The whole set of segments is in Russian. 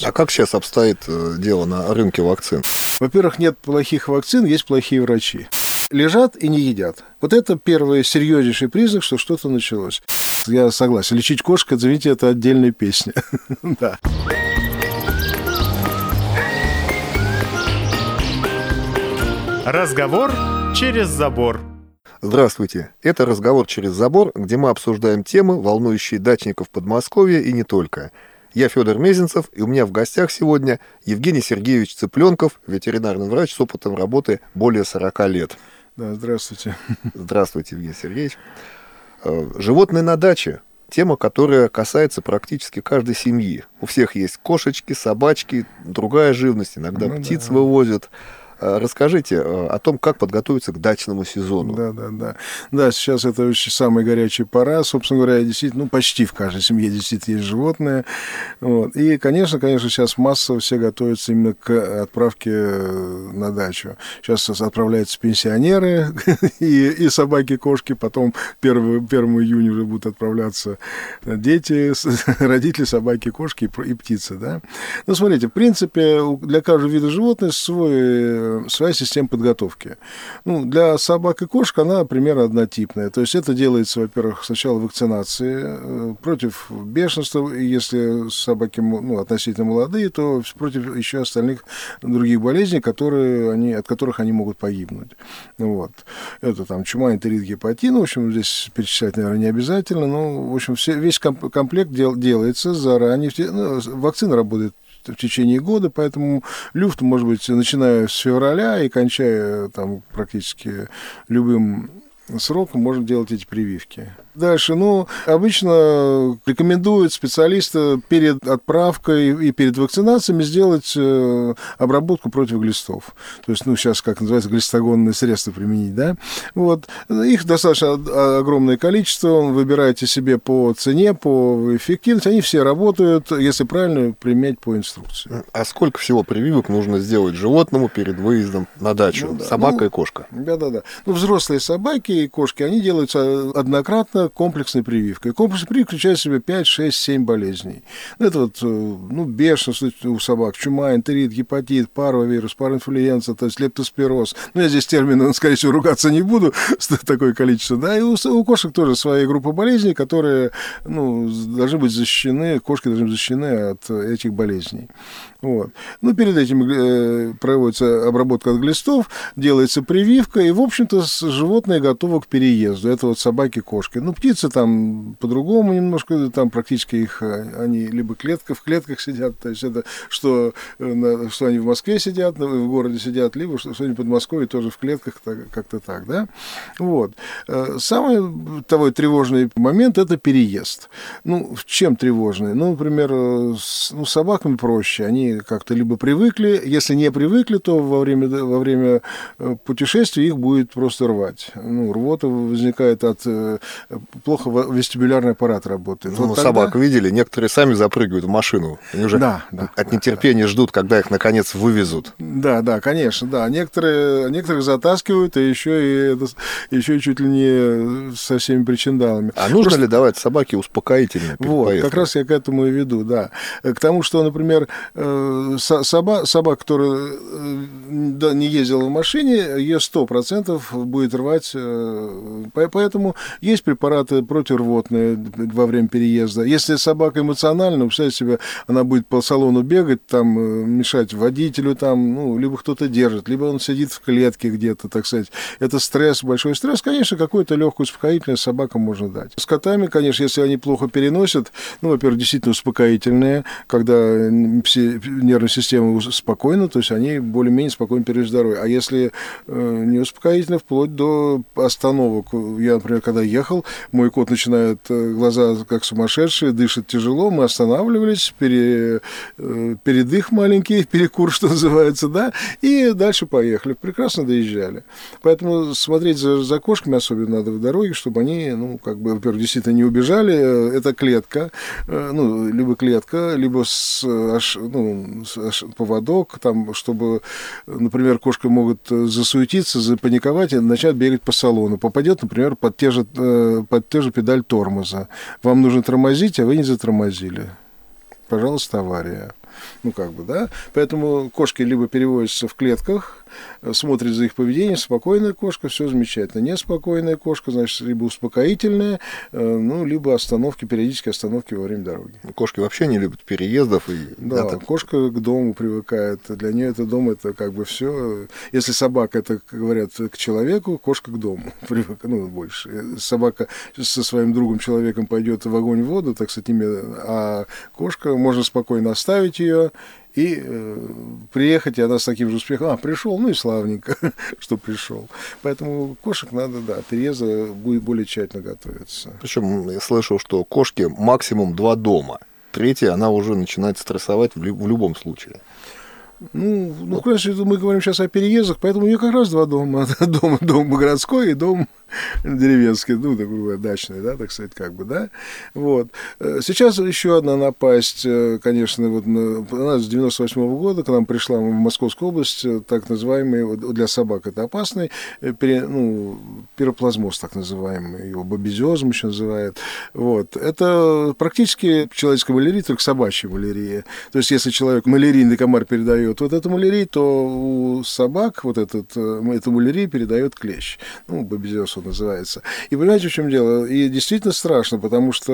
А как сейчас обстоит э, дело на рынке вакцин? Во-первых, нет плохих вакцин, есть плохие врачи. Лежат и не едят. Вот это первый серьезнейший признак, что что-то началось. Я согласен. Лечить кошек, извините, это отдельная песня. Да. Разговор через забор. Здравствуйте. Это «Разговор через забор», где мы обсуждаем темы, волнующие дачников Подмосковья и не только – я Федор Мезенцев, и у меня в гостях сегодня Евгений Сергеевич Цыпленков, ветеринарный врач с опытом работы более 40 лет. Да, здравствуйте. Здравствуйте, Евгений Сергеевич. Э, животные на даче тема, которая касается практически каждой семьи. У всех есть кошечки, собачки, другая живность, иногда ну, птиц да. вывозят. Расскажите э, о том, как подготовиться к дачному сезону. Да, да, да. Да, сейчас это очень самая горячая пора. Собственно говоря, действительно, ну, почти в каждой семье действительно есть животные. Вот. И, конечно, конечно, сейчас массово все готовятся именно к отправке э, на дачу. Сейчас отправляются пенсионеры и, и собаки, кошки. Потом 1, 1 июня уже будут отправляться дети, родители, собаки, кошки и птицы. Да? Ну, смотрите, в принципе, для каждого вида животных свой своя система подготовки. Ну, для собак и кошек она примерно однотипная. То есть это делается, во-первых, сначала вакцинации э, против бешенства, если собаки ну, относительно молодые, то против еще остальных других болезней, которые они, от которых они могут погибнуть. Вот. Это там чума, энтерит, гепатин. В общем, здесь перечислять, наверное, не обязательно, но, в общем, все, весь комплект дел, делается заранее. Ну, вакцина работает в течение года, поэтому люфт может быть начиная с февраля и кончая там практически любым сроком можно делать эти прививки. Дальше, ну, обычно рекомендуют специалисты перед отправкой и перед вакцинациями сделать э, обработку против глистов. То есть, ну, сейчас, как называется, глистогонные средства применить, да. Вот. Их достаточно огромное количество, выбирайте себе по цене, по эффективности. Они все работают, если правильно применять по инструкции. А сколько всего прививок нужно сделать животному перед выездом на дачу? Ну, да. Собака ну, и кошка. Да-да-да. Ну, взрослые собаки и кошки, они делаются однократно комплексной прививкой. Комплексная прививка включает в себя 5, 6, 7 болезней. Это вот, э, ну, бешенство у собак, чума, энтерит, гепатит, паровирус, пароинфлюенция, то есть лептоспироз. Ну, я здесь термины, скорее всего, ругаться не буду, такое количество, да, и у, у кошек тоже своя группа болезней, которые, ну, должны быть защищены, кошки должны быть защищены от этих болезней. Вот. Ну, перед этим э, проводится обработка от глистов, делается прививка, и, в общем-то, животное готово к переезду. Это вот собаки, кошки. Ну, птицы там по-другому немножко, там практически их, э, они либо клетка, в клетках сидят, то есть это что, э, что они в Москве сидят, в городе сидят, либо что, что они под Москвой тоже в клетках, как-то так, да. Вот. Э, самый того тревожный момент – это переезд. Ну, в чем тревожный? Ну, например, с ну, собаками проще, они как-то либо привыкли, если не привыкли, то во время, во время путешествия их будет просто рвать. Ну, рвота возникает от... Э, плохо вестибулярный аппарат работает. Ну, вот тогда... собак видели, некоторые сами запрыгивают в машину. Они уже да, да, от нетерпения да. ждут, когда их, наконец, вывезут. Да, да, конечно, да. Некоторые, некоторых затаскивают, и еще и, еще и чуть ли не со всеми причиндалами. А нужно Просто... ли давать собаке успокоительное Вот, поездкой? как раз я к этому и веду, да. К тому, что, например, э, соба, собака, которая э, да, не ездила в машине, ее 100% будет рвать. Э, поэтому есть препараты противорвотные во время переезда. Если собака эмоциональна, представьте себе, она будет по салону бегать, там, э, мешать водителю, там, ну, либо кто-то держит, либо он сидит в клетке где-то, так сказать. Это стресс, большой стресс. Конечно, какое-то легкое успокоительное собакам можно дать. С котами, конечно, если они плохо переносят, ну, во-первых, действительно успокоительные, когда нервная система спокойна, то есть они более-менее спокойно переживают здоровье. А если э, не успокоительно, вплоть до остановок. Я, например, когда ехал, мой кот начинает э, глаза как сумасшедшие, дышит тяжело, мы останавливались, пере, э, передых маленький, перекур, что называется, да, и дальше поехали. Прекрасно доезжали. Поэтому смотреть за, за кошками особенно надо в дороге, чтобы они, ну, как бы, во-первых, действительно не убежали. Это клетка, ну, либо клетка, либо с, ну, поводок, там, чтобы, например, кошка могут э, засуетиться, запаниковать и начать бегать по салону. Попадет, например, под те же, э, под те же педаль тормоза. Вам нужно тормозить, а вы не затормозили. Пожалуйста, авария. Ну, как бы, да. Поэтому кошки либо переводятся в клетках, смотрит за их поведением, спокойная кошка, все замечательно. Неспокойная кошка, значит, либо успокоительная, э, ну, либо остановки, периодические остановки во время дороги. Кошки вообще не любят переездов. И, да, это... кошка к дому привыкает. Для нее это дом, это как бы все. Если собака, это, как говорят, к человеку, кошка к дому привыкает, ну, больше. Собака со своим другом человеком пойдет в огонь в воду, так сказать, а кошка, можно спокойно оставить ее, и э, приехать, и она с таким же успехом, а, пришел, ну и славненько, что пришел. Поэтому кошек надо, да, переезда будет более тщательно готовиться. Причем я слышал, что кошки максимум два дома. Третья, она уже начинает стрессовать в, в любом случае. Ну, ну, конечно, мы говорим сейчас о переездах, поэтому у нее как раз два дома. Дом, дом городской и дом деревенский, ну, такой дачный, да, так сказать, как бы, да. Вот. Э, сейчас еще одна напасть, э, конечно, вот она с 98 -го года к нам пришла в Московскую область, э, так называемый, для собак это опасный, пере, ну, пироплазмоз, так называемый, его бобезиозом еще называют. Вот. Это практически человеческая малярия, только собачья малярия. То есть, если человек малярийный комар передает вот эту малярию, то у собак вот этот, эту малярию передает клещ. Ну, бобезиоз называется. И понимаете, в чем дело? И действительно страшно, потому что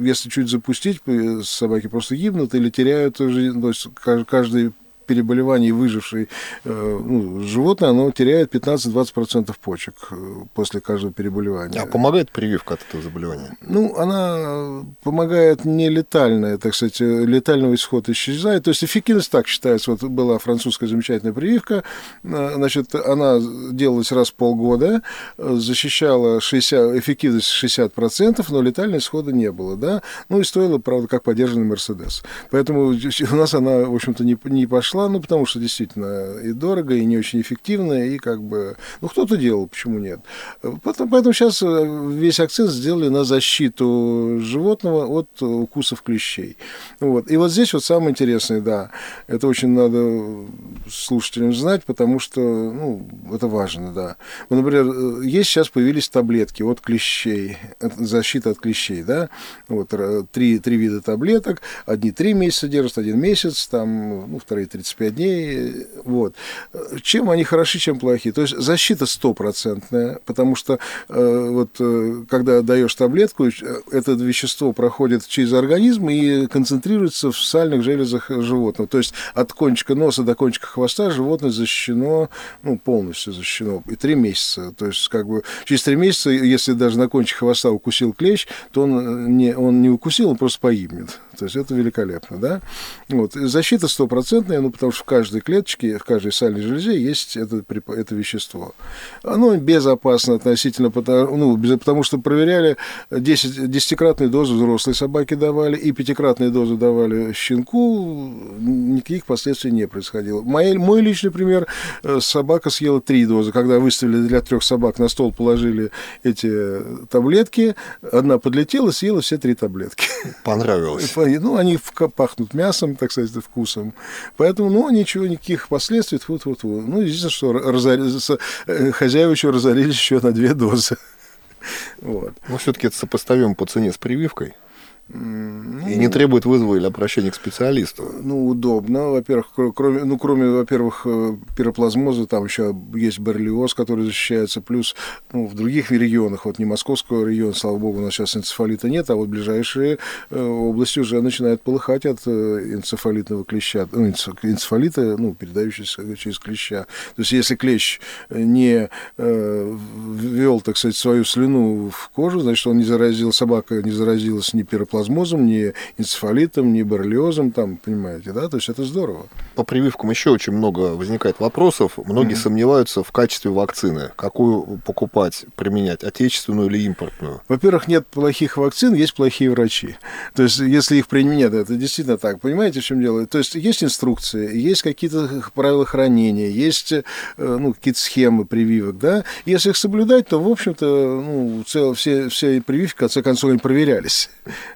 если чуть запустить, собаки просто гибнут или теряют жизнь, то есть каждый переболеваний выжившей э, ну, животное, оно теряет 15-20% почек э, после каждого переболевания. А помогает прививка от этого заболевания? Ну, она помогает не летальная, так сказать, летального исхода исчезает. То есть эффективность так считается. Вот была французская замечательная прививка, э, значит, она делалась раз в полгода, защищала 60, эффективность 60%, но летального исхода не было, да. Ну и стоила, правда, как поддержанный Мерседес. Поэтому у нас она, в общем-то, не, не пошла пошла, ну, потому что действительно и дорого, и не очень эффективно, и как бы, ну, кто-то делал, почему нет. Поэтому, поэтому сейчас э, весь акцент сделали на защиту животного от укусов клещей. Вот. И вот здесь вот самое интересное, да, это очень надо слушателям знать, потому что, ну, это важно, да. Вот, например, э, есть сейчас появились таблетки от клещей, защита от клещей, да, вот, три, три вида таблеток, одни три месяца держат, один месяц, там, ну, вторые 30 35 дней. Вот. Чем они хороши, чем плохи? То есть защита стопроцентная, потому что э, вот э, когда даешь таблетку, э, это вещество проходит через организм и концентрируется в сальных железах животного. То есть от кончика носа до кончика хвоста животное защищено, ну, полностью защищено, и три месяца. То есть как бы через три месяца, если даже на кончик хвоста укусил клещ, то он не, он не укусил, он просто погибнет. То есть это великолепно, да? Вот. Защита стопроцентная, ну, потому что в каждой клеточке, в каждой сальной железе есть это, это вещество. Оно безопасно относительно, потому, ну, потому что проверяли 10, десятикратные дозы взрослой собаки давали и пятикратные дозы давали щенку, никаких последствий не происходило. Мой, мой личный пример, э, собака съела три дозы, когда выставили для трех собак на стол, положили эти таблетки, одна подлетела, съела все три таблетки. Понравилось ну, они пахнут мясом, так сказать, вкусом. Поэтому, ну, ничего, никаких последствий, вот, вот, вот. Ну, единственное, что разори... Э, хозяева еще разорились еще на две дозы. Вот. Но все-таки это сопоставимо по цене с прививкой. Ну, и не требует вызова или обращения к специалисту. Ну, удобно. Во-первых, кроме, ну, кроме, во-первых, э, пироплазмоза, там еще есть барлиоз, который защищается. Плюс ну, в других регионах, вот не московского региона, слава богу, у нас сейчас энцефалита нет, а вот ближайшие э, области уже начинают полыхать от э, энцефалитного клеща, ну, энцефалита, ну, передающегося через клеща. То есть, если клещ не э, ввел, так сказать, свою слюну в кожу, значит, он не заразил, собака не заразилась ни пироплазмозом, токсоплазмозом, ни энцефалитом, ни боррелиозом, там, понимаете, да, то есть это здорово. По прививкам еще очень много возникает вопросов. Многие mm-hmm. сомневаются в качестве вакцины. Какую покупать, применять, отечественную или импортную? Во-первых, нет плохих вакцин, есть плохие врачи. То есть, если их применять, это действительно так. Понимаете, в чем дело? То есть, есть инструкции, есть какие-то правила хранения, есть э, ну, какие-то схемы прививок, да. Если их соблюдать, то, в общем-то, ну, цел, все, все прививки, в конце концов, они проверялись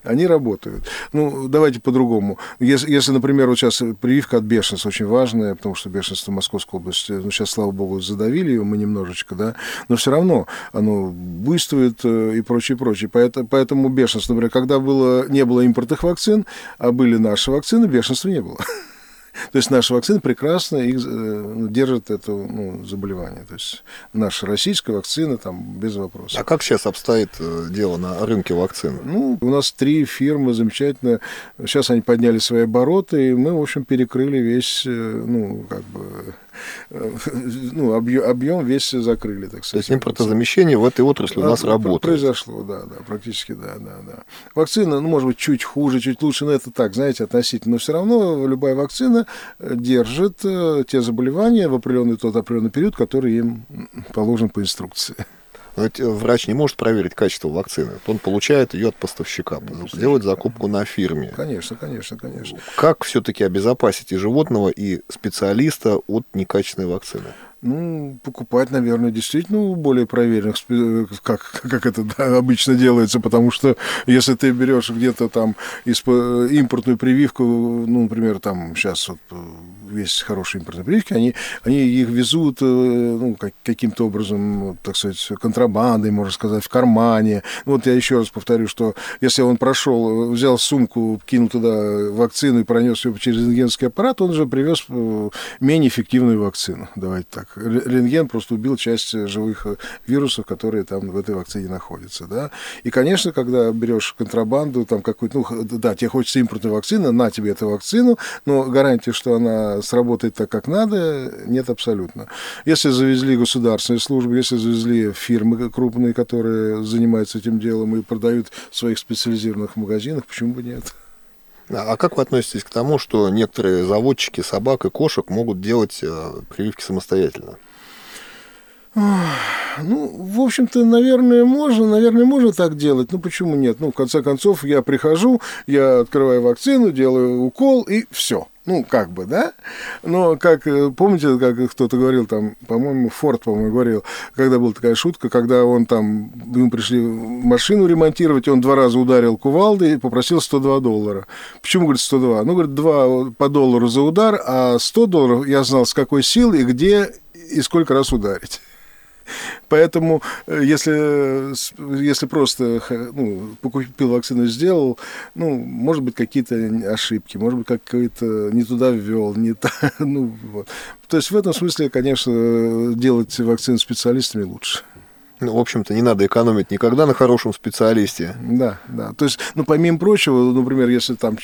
они работают. Ну, давайте по-другому. Если, если, например, вот сейчас прививка от бешенства очень важная, потому что бешенство в Московской области, ну, сейчас, слава богу, задавили ее мы немножечко, да, но все равно оно буйствует э, и прочее, прочее. Поэтому, поэтому бешенство, например, когда было, не было импортных вакцин, а были наши вакцины, бешенства не было. То есть наши вакцины прекрасно их, э, держат это ну, заболевание. То есть наша российская вакцина там без вопросов. А как сейчас обстоит э, дело на рынке вакцин? Ну, у нас три фирмы замечательно. Сейчас они подняли свои обороты, и мы, в общем, перекрыли весь, э, ну, как бы ну, объем, объем весь закрыли, так сказать. То есть импортозамещение в этой отрасли у нас работает. Произошло, да, да, практически, да, да, да. Вакцина, ну, может быть, чуть хуже, чуть лучше, но это так, знаете, относительно. Но все равно любая вакцина держит э, те заболевания в определенный тот определенный период, который им положен по инструкции. Но ведь э, врач не может проверить качество вакцины. Он получает ее от поставщика, ну, делает закупку на фирме. Конечно, конечно, конечно. Как все-таки обезопасить и животного, и специалиста от некачественной вакцины? Ну, покупать, наверное, действительно у более проверенных, как, как это да, обычно делается, потому что если ты берешь где-то там импортную прививку, ну, например, там сейчас вот есть хорошие импортные прививки, они, они их везут э, ну, как, каким-то образом, так сказать, контрабандой, можно сказать, в кармане. Ну, вот я еще раз повторю, что если он прошел, взял сумку, кинул туда вакцину и пронес ее через рентгенский аппарат, он же привез э, менее эффективную вакцину. Давайте так. Рентген просто убил часть живых вирусов, которые там в этой вакцине находятся. Да? И, конечно, когда берешь контрабанду, там какую-то, ну, да, тебе хочется импортную вакцину, на тебе эту вакцину, но гарантия, что она сработает так, как надо, нет абсолютно. Если завезли государственные службы, если завезли фирмы крупные, которые занимаются этим делом и продают в своих специализированных магазинах, почему бы нет? А, а как вы относитесь к тому, что некоторые заводчики собак и кошек могут делать э, прививки самостоятельно? Ну, в общем-то, наверное, можно, наверное, можно так делать. Ну, почему нет? Ну, в конце концов, я прихожу, я открываю вакцину, делаю укол, и все. Ну, как бы, да? Но, как, э, помните, как кто-то говорил там, по-моему, Форд, по-моему, говорил, когда была такая шутка, когда он там, ему пришли машину ремонтировать, он два раза ударил кувалдой и попросил 102 доллара. Почему, говорит, 102? Ну, говорит, 2 по доллару за удар, а 100 долларов я знал, с какой силы где и сколько раз ударить. Поэтому, э, если, если просто ну, покупил вакцину, сделал, ну, может быть, какие-то ошибки, может быть, какой-то не туда ввел, не та, ну, вот. То есть в этом смысле, конечно, делать вакцину специалистами лучше. Ну, в общем-то, не надо экономить никогда на хорошем специалисте. Да, да. То есть, ну, помимо прочего, например, если там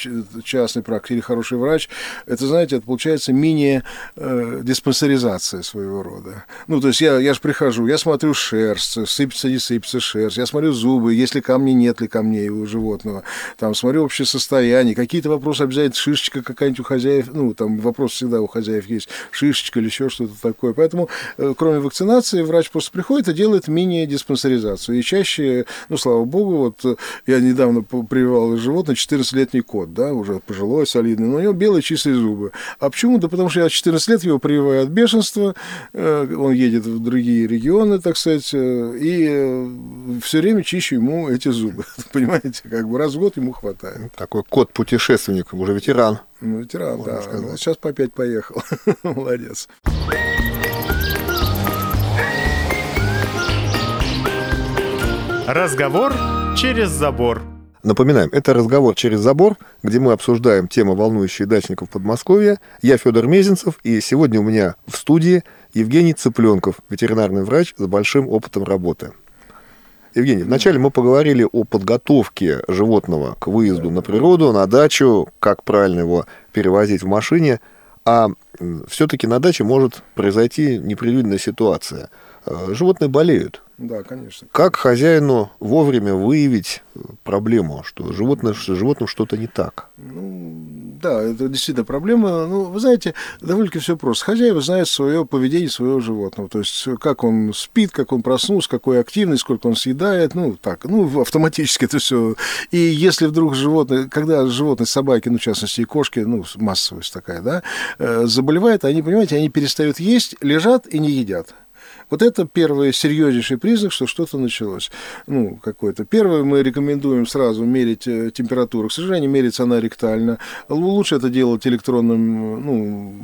частный практик или хороший врач, это, знаете, это получается мини-диспансеризация э, своего рода. Ну, то есть я, я же прихожу, я смотрю шерсть, сыпется, не сыпется шерсть, я смотрю зубы, есть ли камни, нет ли камней у животного, там смотрю общее состояние, какие-то вопросы обязательно, шишечка какая-нибудь у хозяев, ну, там вопрос всегда у хозяев есть, шишечка или еще что-то такое. Поэтому, э, кроме вакцинации, врач просто приходит и делает мини мини-диспансеризацию. И чаще, ну, слава богу, вот я недавно прививал животное, 14-летний кот, да, уже пожилой, солидный, но у него белые чистые зубы. А почему? Да потому что я 14 лет его прививаю от бешенства, э, он едет в другие регионы, так сказать, э, и э, все время чищу ему эти зубы. Понимаете, как бы раз в год ему хватает. Такой кот-путешественник, уже ветеран. Ну, ветеран, да. Сказать. Сейчас по опять поехал. Молодец. Разговор через забор. Напоминаем, это разговор через забор, где мы обсуждаем темы, волнующие дачников Подмосковья. Я Федор Мезенцев, и сегодня у меня в студии Евгений Цыпленков, ветеринарный врач с большим опытом работы. Евгений, вначале мы поговорили о подготовке животного к выезду на природу, на дачу, как правильно его перевозить в машине, а все-таки на даче может произойти непредвиденная ситуация. Э, животные болеют, да, конечно. Как хозяину вовремя выявить проблему, что животное, что животным что-то не так? Ну, да, это действительно проблема. Ну, вы знаете, довольно-таки все просто. Хозяева знают свое поведение своего животного. То есть, как он спит, как он проснулся, какой активный, сколько он съедает. Ну, так, ну, автоматически это все. И если вдруг животное, когда животные, собаки, ну, в частности, и кошки, ну, массовость такая, да, э, заболевают, они, понимаете, они перестают есть, лежат и не едят. Вот это первый серьезнейший признак, что что-то началось. Ну, какой-то. Первое, мы рекомендуем сразу мерить э, температуру. К сожалению, мерится она ректально. Лучше это делать электронным ну,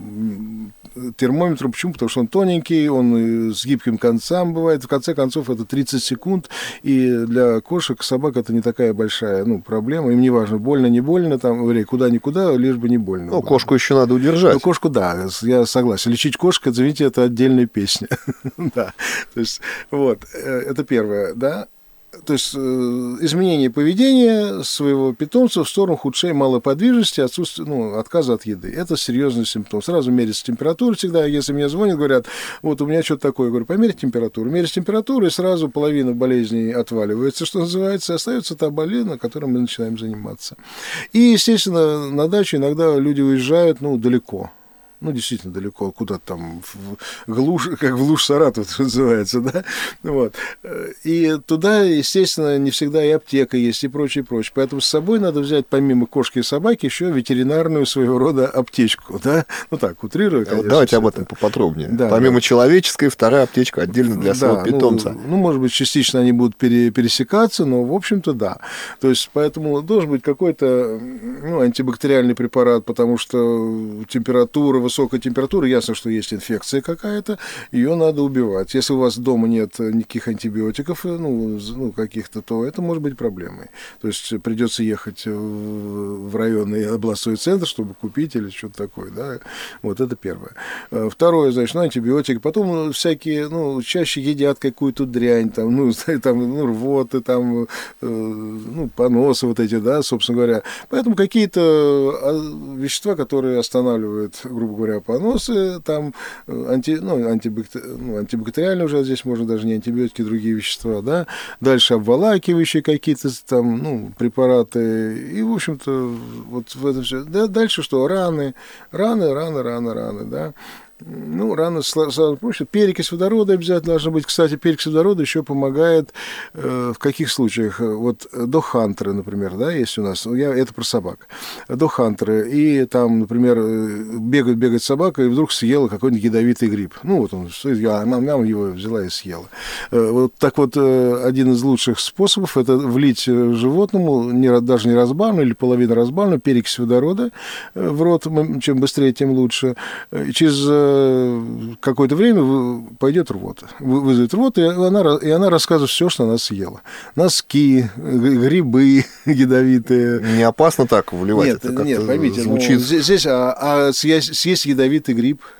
термометром. Почему? Потому что он тоненький, он с гибким концом бывает. В конце концов, это 30 секунд. И для кошек, собак это не такая большая ну, проблема. Им не важно, больно, не больно, там, куда-никуда, лишь бы не больно. Ну, кошку еще надо удержать. Ну, кошку, да, я согласен. Лечить кошку, извините, это отдельная песня. да, то есть, вот, э, это первое, да то есть э, изменение поведения своего питомца в сторону ухудшения малоподвижности, отсутствия, ну, отказа от еды. Это серьезный симптом. Сразу мерится температура всегда. Если мне звонят, говорят, вот у меня что-то такое, я говорю, померить температуру. Мерить температуру, и сразу половина болезней отваливается, что называется, и остается та болезнь, на которой мы начинаем заниматься. И, естественно, на дачу иногда люди уезжают, ну, далеко ну, действительно далеко, куда-то там, в глушь, как в глушь Саратов это называется, да, вот. И туда, естественно, не всегда и аптека есть, и прочее, прочее. Поэтому с собой надо взять, помимо кошки и собаки, еще ветеринарную своего рода аптечку, да, ну так, утрирую, конечно. Давайте об этом это. поподробнее. Да, помимо да. человеческой, вторая аптечка отдельно для да, своего ну, питомца. Ну, ну, может быть, частично они будут пере, пересекаться, но, в общем-то, да. То есть, поэтому должен быть какой-то, ну, антибактериальный препарат, потому что температура, высокая температура, ясно, что есть инфекция какая-то, ее надо убивать. Если у вас дома нет никаких антибиотиков, э, ну, ну каких-то, то это может быть проблемой. То есть придется ехать в районный областной центр, чтобы купить или что-то такое, да. Вот это первое. Э, второе, значит, ну, антибиотики. Потом всякие, ну, чаще едят какую-то дрянь, там, ну, там, ну, рвоты, там, э, ну, поносы вот эти, да, собственно говоря. Поэтому какие-то а, вещества, которые останавливают, грубо говоря, поносы, там э, анти, ну, антибактери, ну, антибактериальные уже здесь можно даже не антибиотики, другие вещества, да, дальше обволакивающие какие-то там, ну, препараты, и, в общем-то, вот в это все. Да, дальше что? Раны, раны, раны, раны, раны, да. Ну, рано сразу проще. Перекись водорода обязательно должна быть. Кстати, перекись водорода еще помогает э, в каких случаях? Вот до хантеры, например, да, есть у нас. Я, это про собак. До хантеры. И там, например, бегает, бегает собака, и вдруг съела какой-нибудь ядовитый гриб. Ну, вот он, я, мама его взяла и съела. Э, вот так вот, э, один из лучших способов – это влить животному, не, даже не разбавленную или половину разбавленную, перекись водорода э, в рот. Чем быстрее, тем лучше. Через какое-то время пойдет рвота, вызовет рвоту, и она, и она рассказывает все, что она съела. Носки, грибы ядовитые. Не опасно так вливать? Нет, это нет, поймите, ну, звучит... ну, здесь а, а съесть, съесть ядовитый гриб –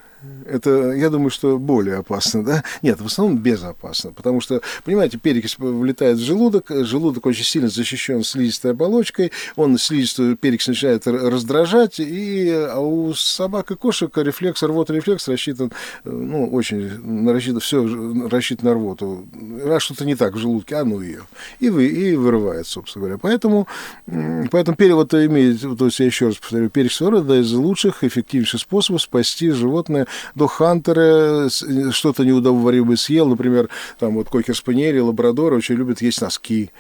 это, я думаю, что более опасно, да? Нет, в основном безопасно, потому что, понимаете, перекись влетает в желудок, желудок очень сильно защищен слизистой оболочкой, он слизистую перекись начинает раздражать, и а у собак и кошек рефлекс, рвота рефлекс рассчитан, ну, очень рассчитан, все рассчитано на рвоту. Раз что-то не так в желудке, а ну ее. И, вы, и вырывает, собственно говоря. Поэтому, поэтому перевод имеет, то есть я еще раз повторю, перекись это из лучших, эффективнейших способов спасти животное до Хантера что-то неудоваримое съел, например, там вот кокер-спаниели, лабрадоры очень любят есть носки.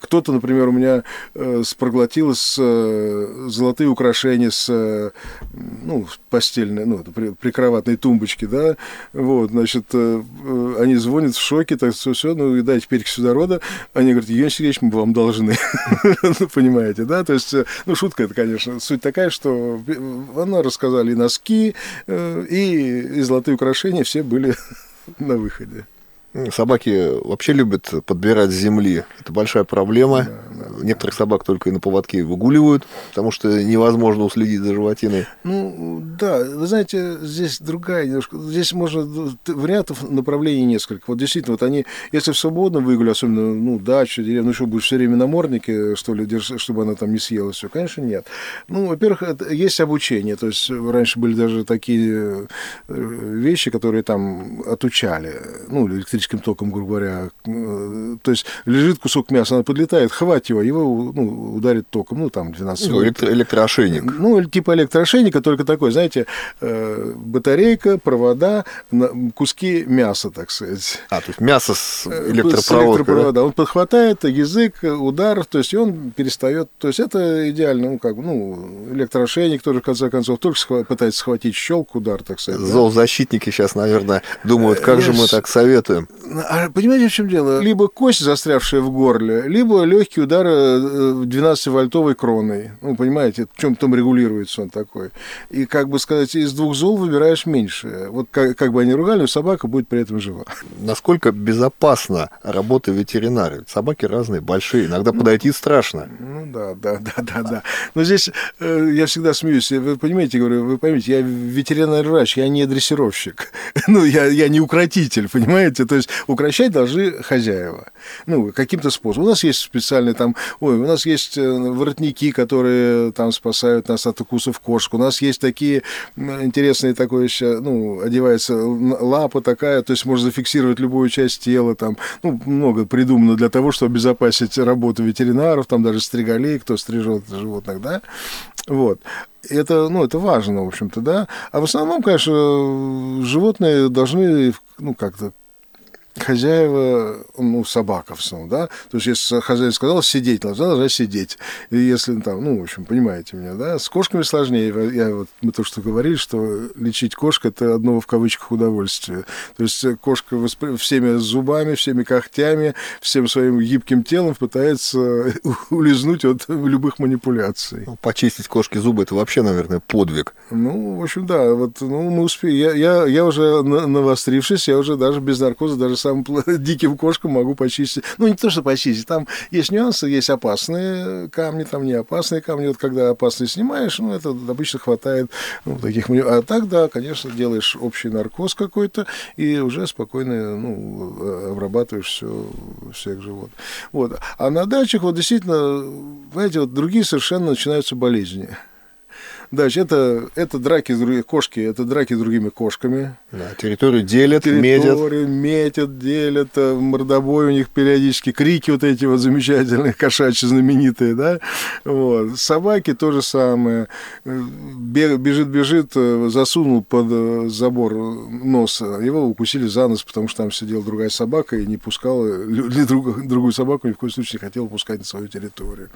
Кто-то, например, у меня э, проглотил с, э, золотые украшения с э, ну, постельной, ну, при, прикроватной тумбочки, да, вот, значит, э, э, они звонят в шоке, так все, все, ну, и дайте перекись водорода, они говорят, Евгений Сергеевич, мы вам должны, ну, понимаете, да, то есть, э, ну, шутка это, конечно, суть такая, что она рассказали и носки, э, и золотые украшения все были на выходе. Собаки вообще любят подбирать земли. Это большая проблема. Некоторых собак только и на поводке выгуливают, потому что невозможно уследить за животиной. Ну, да, вы знаете, здесь другая немножко. Здесь можно вариантов направлений несколько. Вот действительно, вот они, если в свободном особенно, ну, дача, деревня, ну, что, будешь все время на морднике, что ли, держать, чтобы она там не съела все? Конечно, нет. Ну, во-первых, есть обучение. То есть раньше были даже такие э, вещи, которые там отучали, ну, электрическим током, грубо говоря. Э, то есть лежит кусок мяса, она подлетает, хватит его, его ну, ударит током, ну, там, 12 ну, электро- электроошейник. Ну, типа электроошейника, только такой, знаете, э, батарейка, провода, куски мяса, так сказать. А, то есть мясо с электропроводкой. С электропровода. Да? Он подхватает язык, удар, то есть он перестает. То есть это идеально, ну, как ну, электроошейник тоже, в конце концов, только пытается схватить щелк, удар, так сказать. Зоозащитники сейчас, наверное, думают, как же мы так советуем. А понимаете, в чем дело? Либо кость, застрявшая в горле, либо легкий удар 12-вольтовой э, кроной. Ну, понимаете, в чем там регулируется он такой. И, как бы сказать, из двух зол выбираешь меньше. Вот как, как бы они ругали, но собака будет при этом жива. Насколько безопасна работа ветеринара? Собаки разные, большие, иногда ну, подойти страшно. Ну да, да, да, да, да. Но здесь э, я всегда смеюсь. Вы понимаете, говорю, вы поймите, я ветеринарный врач, я не дрессировщик. ну, я, я не укротитель, понимаете? То есть укращать должны хозяева. Ну, каким-то способом. У нас есть специальные там, ой, у нас есть э, воротники, которые там спасают нас от укусов кошек. У нас есть такие интересные такое еще, ну, одевается лапа такая, то есть можно зафиксировать любую часть тела, там, ну, много придумано для того, чтобы обезопасить работу ветеринаров, там даже стригалей, кто стрижет животных, да, вот это, ну, это важно, в общем-то, да. А в основном, конечно, животные должны, ну, как-то хозяева, ну, собака в основном, да, то есть если хозяин сказал сидеть, должна, должна сидеть, и если там, ну, в общем, понимаете меня, да, с кошками сложнее, я вот, мы то, что говорили, что лечить кошку, это одно в кавычках удовольствие, то есть кошка воспри... всеми зубами, всеми когтями, всем своим гибким телом пытается улизнуть от любых манипуляций. Ну, почистить кошки зубы, это вообще, наверное, подвиг. Ну, в общем, да, вот, ну, мы успеем, я, я, я уже навострившись, я уже даже без наркоза, даже самым диким кошкам могу почистить. Ну, не то, что почистить, там есть нюансы, есть опасные камни, там не опасные камни. Вот когда опасные снимаешь, ну, это обычно хватает ну, таких... А так, да, конечно, делаешь общий наркоз какой-то и уже спокойно, ну, обрабатываешь все, всех животных. Вот. А на дачах вот действительно, знаете, вот другие совершенно начинаются болезни. Дальше это, это драки с другими кошки, это драки с другими кошками. Да, территорию делят, территорию метят. метят, делят, э, мордобой у них периодически, крики вот эти вот замечательные, кошачьи знаменитые, да. Вот. Собаки то же самое. Бежит, бежит, э, засунул под э, забор нос, его укусили за нос, потому что там сидела другая собака и не пускала, или друг, другую собаку ни в коем случае не хотела пускать на свою территорию.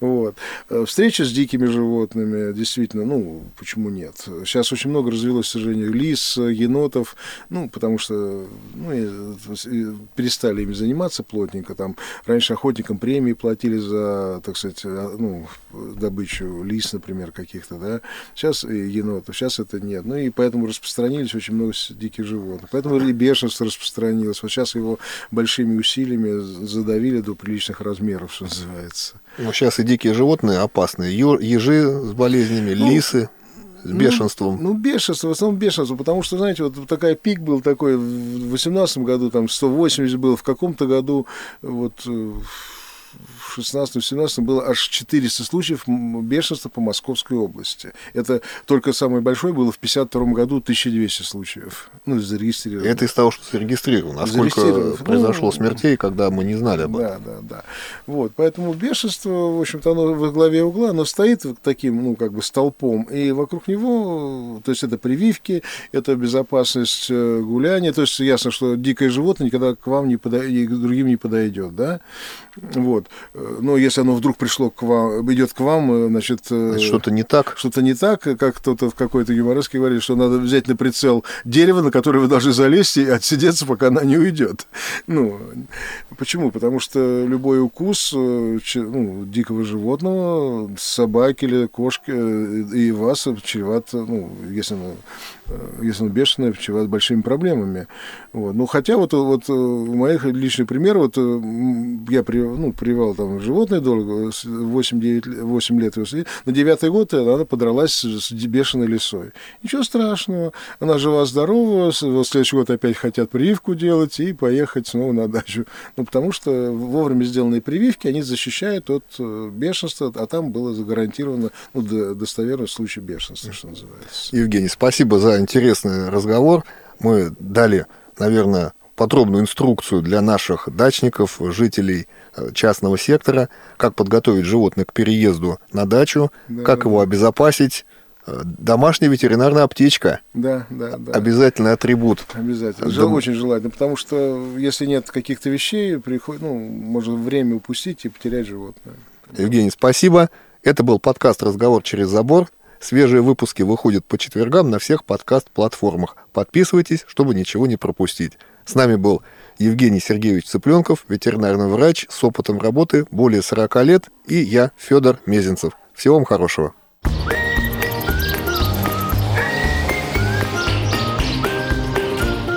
Вот. Встреча с дикими животными, действительно, действительно, ну, почему нет? Сейчас очень много развелось, к сожалению, лис, енотов, ну, потому что ну, перестали ими заниматься плотненько. Там раньше охотникам премии платили за, так сказать, а, ну, добычу лис, например, каких-то, да. Сейчас енотов, сейчас это нет. Ну, и поэтому распространились очень много диких животных. Поэтому и бешенство распространилось. Вот сейчас его большими усилиями задавили до приличных размеров, что называется. Ну, сейчас и дикие животные опасные. Ежи с болезнями, ну, лисы с ну, бешенством. Ну, ну, бешенство, в основном бешенство, потому что, знаете, вот такая пик был такой в 18 году, там 180 был, в каком-то году вот э, в 16-17 было аж 400 случаев бешенства по Московской области. Это только самый большой было в 52 году 1200 случаев. Ну, зарегистрировано. Это из того, что зарегистрировано. А сколько произошло ну, смертей, когда мы не знали об этом. Да, да, да. Вот, поэтому бешенство, в общем-то, оно во главе угла, оно стоит таким, ну, как бы столпом, и вокруг него, то есть это прививки, это безопасность э, гуляния, то есть ясно, что дикое животное никогда к вам не подойдет, и к другим не подойдет, да, вот. Но если оно вдруг пришло к вам, идет к вам, э, значит... Э, что-то не так. Что-то не так, как кто-то в какой-то юмореске говорит, что надо взять на прицел дерево, на которое вы должны залезть и отсидеться, пока она не уйдет. Ну, почему? Потому что любой укус э, ну, дикого животного, собаки или кошки, и вас чреват, ну, если оно если он бешеный, чреват большими проблемами. Вот. Ну, хотя вот, вот у моих личных примеров, вот я ну, привел там животное долго, 8-9, 8 лет, на девятый год она подралась с бешеной лисой. Ничего страшного, она жива-здорова, вот следующий год опять хотят прививку делать и поехать снова на дачу. Ну, потому что вовремя сделанные прививки, они защищают от э, бешенства, а там было загарантировано ну, достоверно случай бешенства, что называется. Евгений, спасибо за интересный разговор. Мы дали, наверное, подробную инструкцию для наших дачников, жителей э, частного сектора, как подготовить животное к переезду на дачу, да, как да, его обезопасить. Э, домашняя ветеринарная аптечка. Да, да, да. Обязательный атрибут. Обязательно. Дом... Очень желательно, потому что если нет каких-то вещей, приходит, ну, можно время упустить и потерять животное. Евгений, спасибо. Это был подкаст «Разговор через забор». Свежие выпуски выходят по четвергам на всех подкаст-платформах. Подписывайтесь, чтобы ничего не пропустить. С нами был Евгений Сергеевич Цыпленков, ветеринарный врач с опытом работы более 40 лет, и я, Федор Мезенцев. Всего вам хорошего.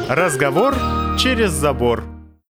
Разговор через забор.